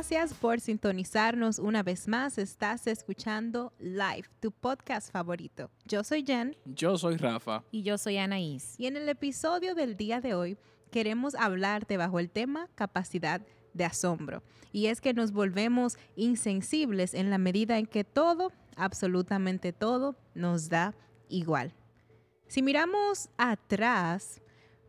Gracias por sintonizarnos una vez más. Estás escuchando Live, tu podcast favorito. Yo soy Jen. Yo soy Rafa. Y yo soy Anaís. Y en el episodio del día de hoy queremos hablarte bajo el tema capacidad de asombro. Y es que nos volvemos insensibles en la medida en que todo, absolutamente todo, nos da igual. Si miramos atrás,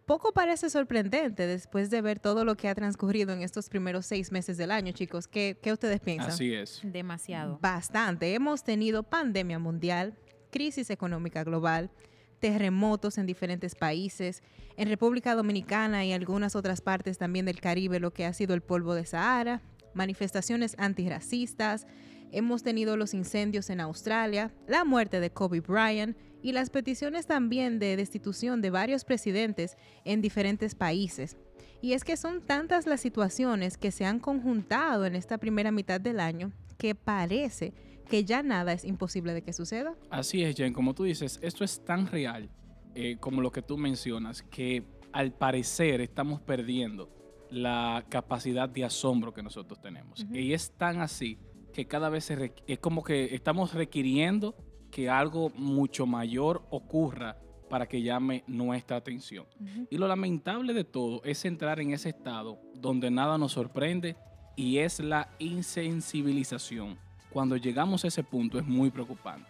poco parece sorprendente después de ver todo lo que ha transcurrido en estos primeros seis meses del año, chicos. ¿Qué, qué ustedes piensan? Así es. Demasiado. Bastante. Hemos tenido pandemia mundial, crisis económica global, terremotos en diferentes países, en República Dominicana y algunas otras partes también del Caribe, lo que ha sido el polvo de Sahara, manifestaciones antirracistas, hemos tenido los incendios en Australia, la muerte de Kobe Bryant y las peticiones también de destitución de varios presidentes en diferentes países. Y es que son tantas las situaciones que se han conjuntado en esta primera mitad del año que parece que ya nada es imposible de que suceda. Así es, Jen, como tú dices, esto es tan real eh, como lo que tú mencionas, que al parecer estamos perdiendo la capacidad de asombro que nosotros tenemos. Y es tan así que cada vez es como que estamos requiriendo que algo mucho mayor ocurra para que llame nuestra atención. Y lo lamentable de todo es entrar en ese estado donde nada nos sorprende y es la insensibilización. Cuando llegamos a ese punto es muy preocupante.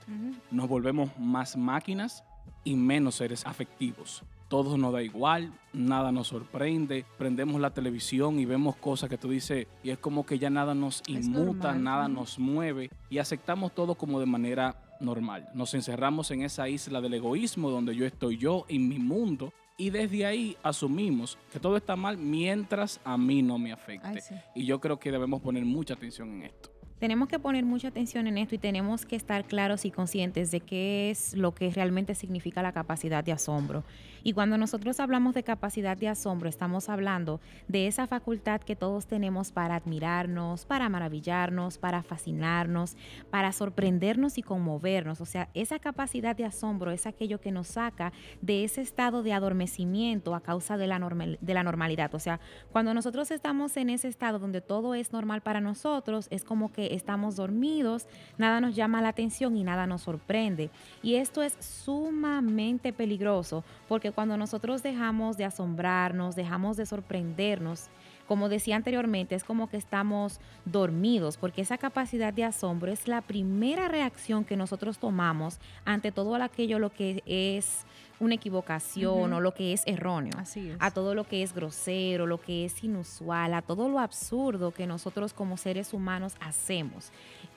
Nos volvemos más máquinas y menos seres afectivos todo nos da igual, nada nos sorprende, prendemos la televisión y vemos cosas que tú dices y es como que ya nada nos inmuta, nada nos mueve y aceptamos todo como de manera normal. Nos encerramos en esa isla del egoísmo donde yo estoy yo en mi mundo y desde ahí asumimos que todo está mal mientras a mí no me afecte. Y yo creo que debemos poner mucha atención en esto tenemos que poner mucha atención en esto y tenemos que estar claros y conscientes de qué es lo que realmente significa la capacidad de asombro. Y cuando nosotros hablamos de capacidad de asombro, estamos hablando de esa facultad que todos tenemos para admirarnos, para maravillarnos, para fascinarnos, para sorprendernos y conmovernos. O sea, esa capacidad de asombro es aquello que nos saca de ese estado de adormecimiento a causa de la, de la normalidad. O sea, cuando nosotros estamos en ese estado donde todo es normal para nosotros, es como que estamos dormidos, nada nos llama la atención y nada nos sorprende. Y esto es sumamente peligroso porque cuando nosotros dejamos de asombrarnos, dejamos de sorprendernos, como decía anteriormente, es como que estamos dormidos, porque esa capacidad de asombro es la primera reacción que nosotros tomamos ante todo aquello lo que es una equivocación o lo que es erróneo, a todo lo que es grosero, lo que es inusual, a todo lo absurdo que nosotros como seres humanos hacemos.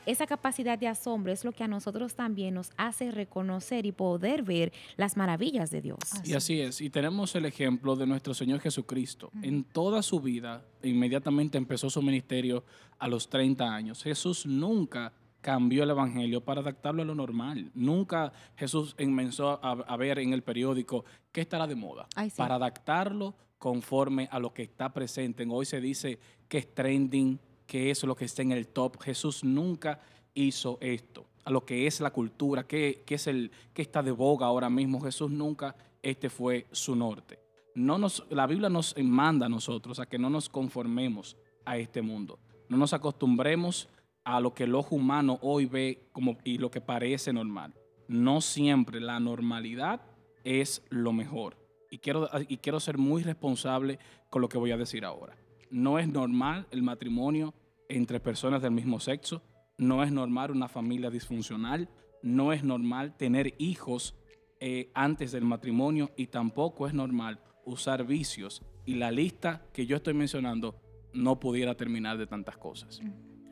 Esa capacidad de asombro es lo que a nosotros también nos hace reconocer y poder ver las maravillas de Dios. Y así es, y tenemos el ejemplo de nuestro Señor Jesucristo. En toda su vida, inmediatamente empezó su ministerio a los 30 años. Jesús nunca cambió el Evangelio para adaptarlo a lo normal. Nunca Jesús comenzó a, ver en el periódico qué estará de moda, para adaptarlo conforme a lo que está presente. Hoy se dice que es trending, que es lo que está en el top. Jesús nunca hizo esto. A lo que es la cultura, que, es el que está de boga ahora mismo. Jesús nunca, este fue su norte. No nos, la Biblia nos manda a nosotros a que no nos conformemos a este mundo. No nos acostumbremos a lo que el ojo humano hoy ve como, y lo que parece normal. No siempre la normalidad es lo mejor. Y quiero, y quiero ser muy responsable con lo que voy a decir ahora. No es normal el matrimonio entre personas del mismo sexo. No es normal una familia disfuncional. No es normal tener hijos eh, antes del matrimonio y tampoco es normal usar vicios. Y la lista que yo estoy mencionando no pudiera terminar de tantas cosas.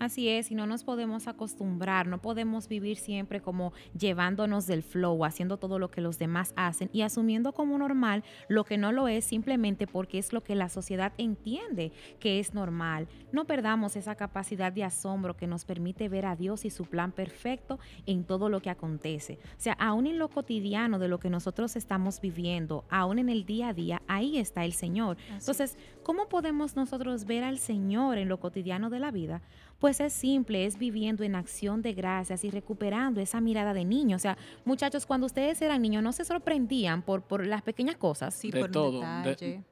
Así es, y no nos podemos acostumbrar, no podemos vivir siempre como llevándonos del flow, haciendo todo lo que los demás hacen y asumiendo como normal lo que no lo es simplemente porque es lo que la sociedad entiende que es normal. No perdamos esa capacidad de asombro que nos permite ver a Dios y su plan perfecto en todo lo que acontece. O sea, aún en lo cotidiano de lo que nosotros estamos viviendo, aún en el día a día, ahí está el Señor. Entonces, ¿cómo podemos nosotros ver al Señor en lo cotidiano de la vida? Pues es simple, es viviendo en acción de gracias y recuperando esa mirada de niño. O sea, muchachos, cuando ustedes eran niños, no se sorprendían por, por las pequeñas cosas. Sí, de por todo.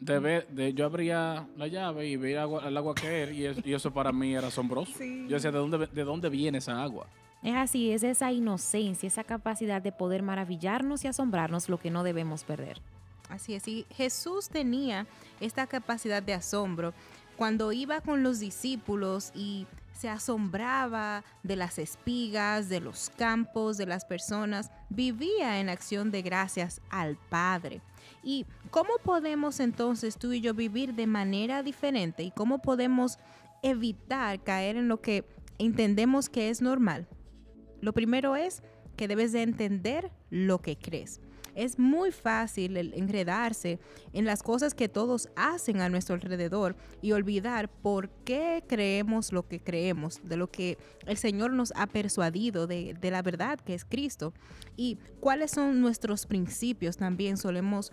De, ver, de, yo abría la llave y veía agua- el agua caer y, es- y eso para mí era asombroso. Sí. Yo decía, ¿de dónde, ¿de dónde viene esa agua? Es así, es esa inocencia, esa capacidad de poder maravillarnos y asombrarnos lo que no debemos perder. Así es, y Jesús tenía esta capacidad de asombro cuando iba con los discípulos y se asombraba de las espigas, de los campos, de las personas, vivía en acción de gracias al Padre. ¿Y cómo podemos entonces tú y yo vivir de manera diferente y cómo podemos evitar caer en lo que entendemos que es normal? Lo primero es que debes de entender lo que crees. Es muy fácil el enredarse en las cosas que todos hacen a nuestro alrededor y olvidar por qué creemos lo que creemos, de lo que el Señor nos ha persuadido, de, de la verdad que es Cristo. Y cuáles son nuestros principios también solemos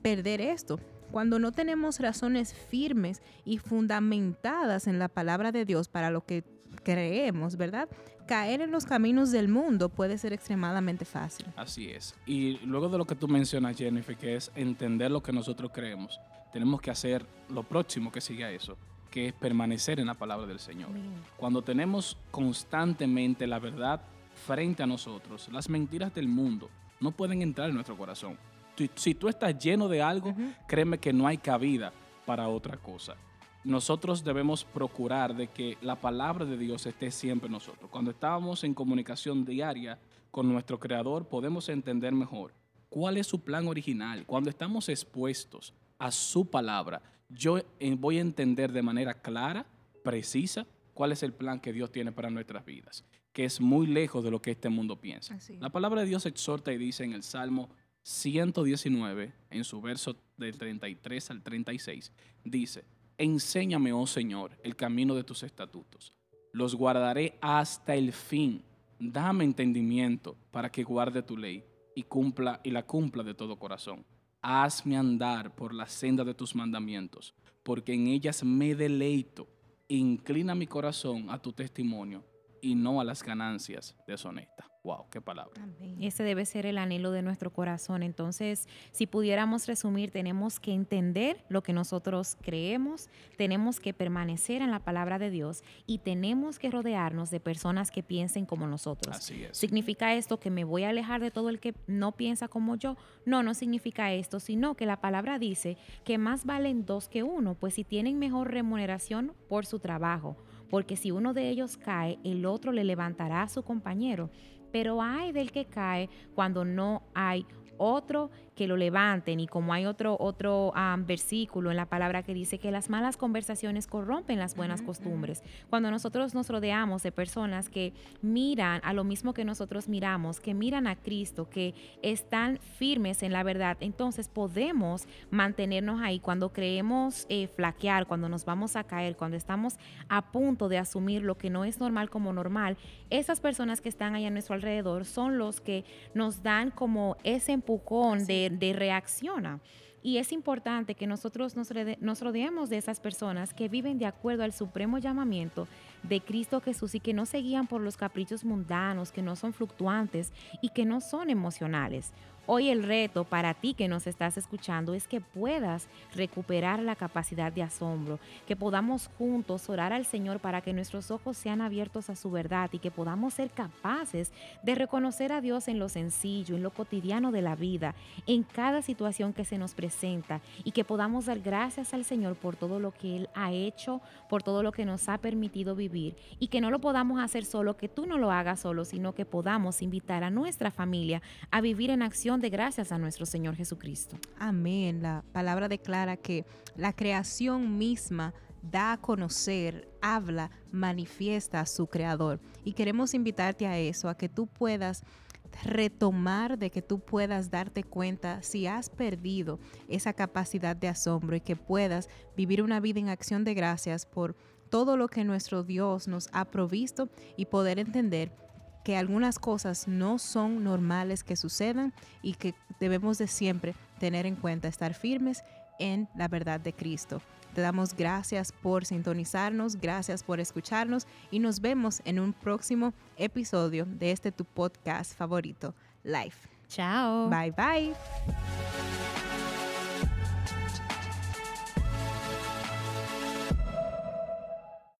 perder esto. Cuando no tenemos razones firmes y fundamentadas en la palabra de Dios para lo que creemos, ¿verdad? Caer en los caminos del mundo puede ser extremadamente fácil. Así es. Y luego de lo que tú mencionas, Jennifer, que es entender lo que nosotros creemos, tenemos que hacer lo próximo que sigue a eso, que es permanecer en la palabra del Señor. Cuando tenemos constantemente la verdad frente a nosotros, las mentiras del mundo no pueden entrar en nuestro corazón. Si, si tú estás lleno de algo, créeme que no hay cabida para otra cosa. Nosotros debemos procurar de que la palabra de Dios esté siempre en nosotros. Cuando estamos en comunicación diaria con nuestro Creador, podemos entender mejor cuál es su plan original. Cuando estamos expuestos a su palabra, yo eh, voy a entender de manera clara, precisa, cuál es el plan que Dios tiene para nuestras vidas, que es muy lejos de lo que este mundo piensa. La palabra de Dios exhorta y dice en el Salmo 119, en su verso del 33 al 36, dice, Enséñame, oh Señor, el camino de tus estatutos. Los guardaré hasta el fin. Dame entendimiento para que guarde tu ley y cumpla y la cumpla de todo corazón. Hazme andar por la senda de tus mandamientos, porque en ellas me deleito. Inclina mi corazón a tu testimonio y no a las ganancias deshonestas. Wow, qué palabra. Ese debe ser el anhelo de nuestro corazón. Entonces, si pudiéramos resumir, tenemos que entender lo que nosotros creemos, tenemos que permanecer en la palabra de Dios y tenemos que rodearnos de personas que piensen como nosotros. Así es. ¿Significa esto que me voy a alejar de todo el que no piensa como yo? No, no significa esto, sino que la palabra dice que más valen dos que uno, pues si tienen mejor remuneración por su trabajo, porque si uno de ellos cae, el otro le levantará a su compañero. Pero hay del que cae cuando no hay otro que lo levanten y como hay otro otro um, versículo en la palabra que dice que las malas conversaciones corrompen las buenas costumbres. Cuando nosotros nos rodeamos de personas que miran a lo mismo que nosotros miramos, que miran a Cristo, que están firmes en la verdad, entonces podemos mantenernos ahí cuando creemos eh, flaquear, cuando nos vamos a caer, cuando estamos a punto de asumir lo que no es normal como normal. Esas personas que están ahí a nuestro alrededor son los que nos dan como ese empujón de, de reacciona. Y es importante que nosotros nos, nos rodeemos de esas personas que viven de acuerdo al supremo llamamiento de Cristo Jesús y que no se guían por los caprichos mundanos, que no son fluctuantes y que no son emocionales. Hoy el reto para ti que nos estás escuchando es que puedas recuperar la capacidad de asombro, que podamos juntos orar al Señor para que nuestros ojos sean abiertos a su verdad y que podamos ser capaces de reconocer a Dios en lo sencillo, en lo cotidiano de la vida, en cada situación que se nos presenta y que podamos dar gracias al Señor por todo lo que Él ha hecho, por todo lo que nos ha permitido vivir y que no lo podamos hacer solo, que tú no lo hagas solo, sino que podamos invitar a nuestra familia a vivir en acción de gracias a nuestro Señor Jesucristo. Amén. La palabra declara que la creación misma da a conocer, habla, manifiesta a su creador. Y queremos invitarte a eso, a que tú puedas retomar, de que tú puedas darte cuenta si has perdido esa capacidad de asombro y que puedas vivir una vida en acción de gracias por todo lo que nuestro Dios nos ha provisto y poder entender que algunas cosas no son normales que sucedan y que debemos de siempre tener en cuenta estar firmes en la verdad de Cristo. Te damos gracias por sintonizarnos, gracias por escucharnos y nos vemos en un próximo episodio de este tu podcast favorito, Life. Chao. Bye bye.